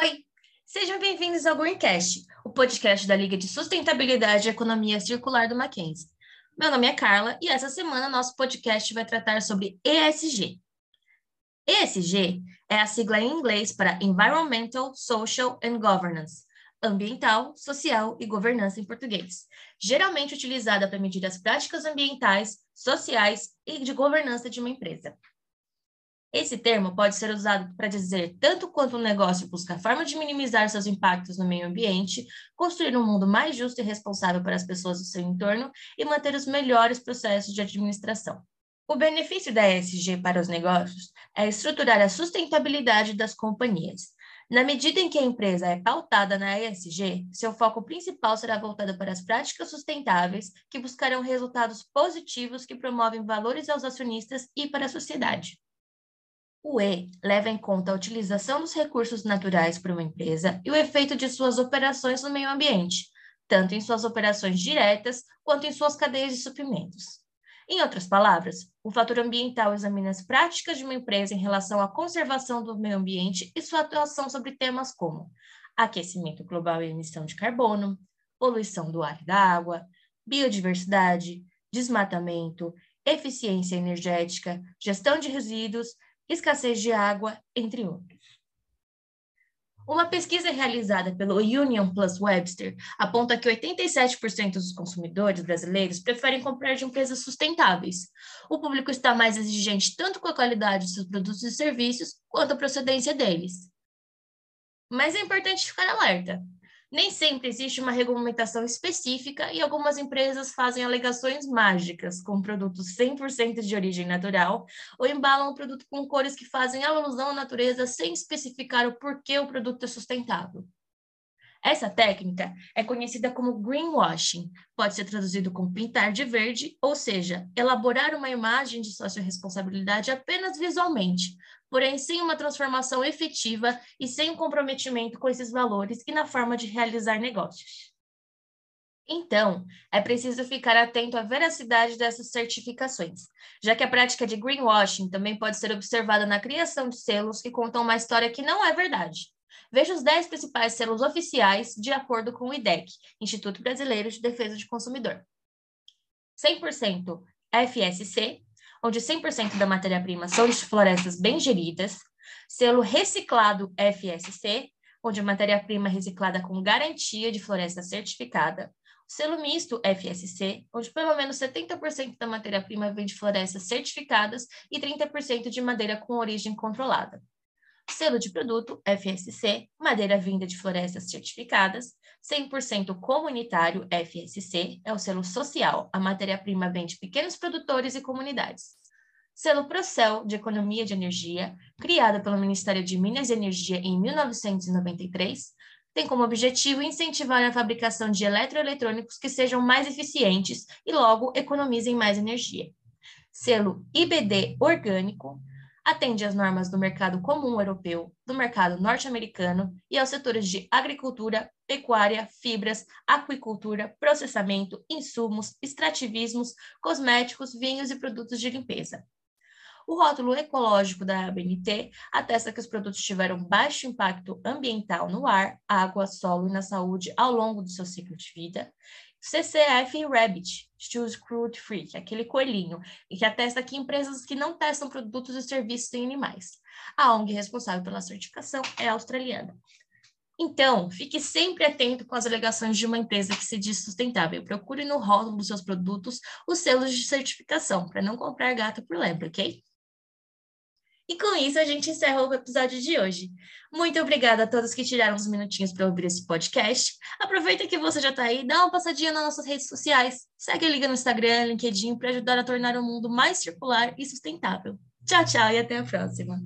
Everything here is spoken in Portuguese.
Oi, sejam bem-vindos ao Greencast, o podcast da Liga de Sustentabilidade e Economia Circular do Mackenzie. Meu nome é Carla e essa semana nosso podcast vai tratar sobre ESG. ESG é a sigla em inglês para Environmental, Social and Governance, ambiental, social e governança em português, geralmente utilizada para medir as práticas ambientais, sociais e de governança de uma empresa. Esse termo pode ser usado para dizer tanto quanto um negócio busca forma de minimizar seus impactos no meio ambiente, construir um mundo mais justo e responsável para as pessoas do seu entorno e manter os melhores processos de administração. O benefício da ESG para os negócios é estruturar a sustentabilidade das companhias. Na medida em que a empresa é pautada na ESG, seu foco principal será voltado para as práticas sustentáveis que buscarão resultados positivos que promovem valores aos acionistas e para a sociedade. O E leva em conta a utilização dos recursos naturais por uma empresa e o efeito de suas operações no meio ambiente, tanto em suas operações diretas quanto em suas cadeias de suprimentos. Em outras palavras, o fator ambiental examina as práticas de uma empresa em relação à conservação do meio ambiente e sua atuação sobre temas como aquecimento global e emissão de carbono, poluição do ar e da água, biodiversidade, desmatamento, eficiência energética, gestão de resíduos escassez de água, entre outros. Uma pesquisa realizada pelo Union Plus Webster aponta que 87% dos consumidores brasileiros preferem comprar de empresas sustentáveis. O público está mais exigente tanto com a qualidade de seus produtos e serviços quanto a procedência deles. Mas é importante ficar alerta. Nem sempre existe uma regulamentação específica e algumas empresas fazem alegações mágicas com produtos 100% de origem natural ou embalam o produto com cores que fazem alusão à natureza sem especificar o porquê o produto é sustentável. Essa técnica é conhecida como greenwashing, pode ser traduzido como pintar de verde, ou seja, elaborar uma imagem de sociorresponsabilidade apenas visualmente, porém sem uma transformação efetiva e sem um comprometimento com esses valores e na forma de realizar negócios. Então, é preciso ficar atento à veracidade dessas certificações, já que a prática de greenwashing também pode ser observada na criação de selos que contam uma história que não é verdade, Veja os 10 principais selos oficiais de acordo com o IDEC, Instituto Brasileiro de Defesa do Consumidor. 100% FSC, onde 100% da matéria-prima são de florestas bem geridas. Selo reciclado FSC, onde a matéria-prima é reciclada com garantia de floresta certificada. Selo misto FSC, onde pelo menos 70% da matéria-prima vem de florestas certificadas e 30% de madeira com origem controlada. Selo de produto FSC, madeira vinda de florestas certificadas, 100% comunitário FSC, é o selo social, a matéria-prima vem de pequenos produtores e comunidades. Selo Procel, de Economia de Energia, criado pelo Ministério de Minas e Energia em 1993, tem como objetivo incentivar a fabricação de eletroeletrônicos que sejam mais eficientes e, logo, economizem mais energia. Selo IBD Orgânico, atende às normas do mercado comum europeu, do mercado norte-americano e aos setores de agricultura, pecuária, fibras, aquicultura, processamento, insumos, extrativismos, cosméticos, vinhos e produtos de limpeza. O rótulo ecológico da ABNT atesta que os produtos tiveram baixo impacto ambiental no ar, água, solo e na saúde ao longo do seu ciclo de vida CCF Rabbit, Choose Cruelty Free, que é aquele coelhinho, e que atesta que empresas que não testam produtos e serviços em animais. A ONG responsável pela certificação é australiana. Então, fique sempre atento com as alegações de uma empresa que se diz sustentável. Procure no rótulo dos seus produtos os selos de certificação, para não comprar gato por lebre, ok? E com isso a gente encerra o episódio de hoje. Muito obrigada a todos que tiraram uns minutinhos para ouvir esse podcast. Aproveita que você já está aí, dá uma passadinha nas nossas redes sociais. Segue a Liga no Instagram, LinkedIn, para ajudar a tornar o mundo mais circular e sustentável. Tchau, tchau e até a próxima.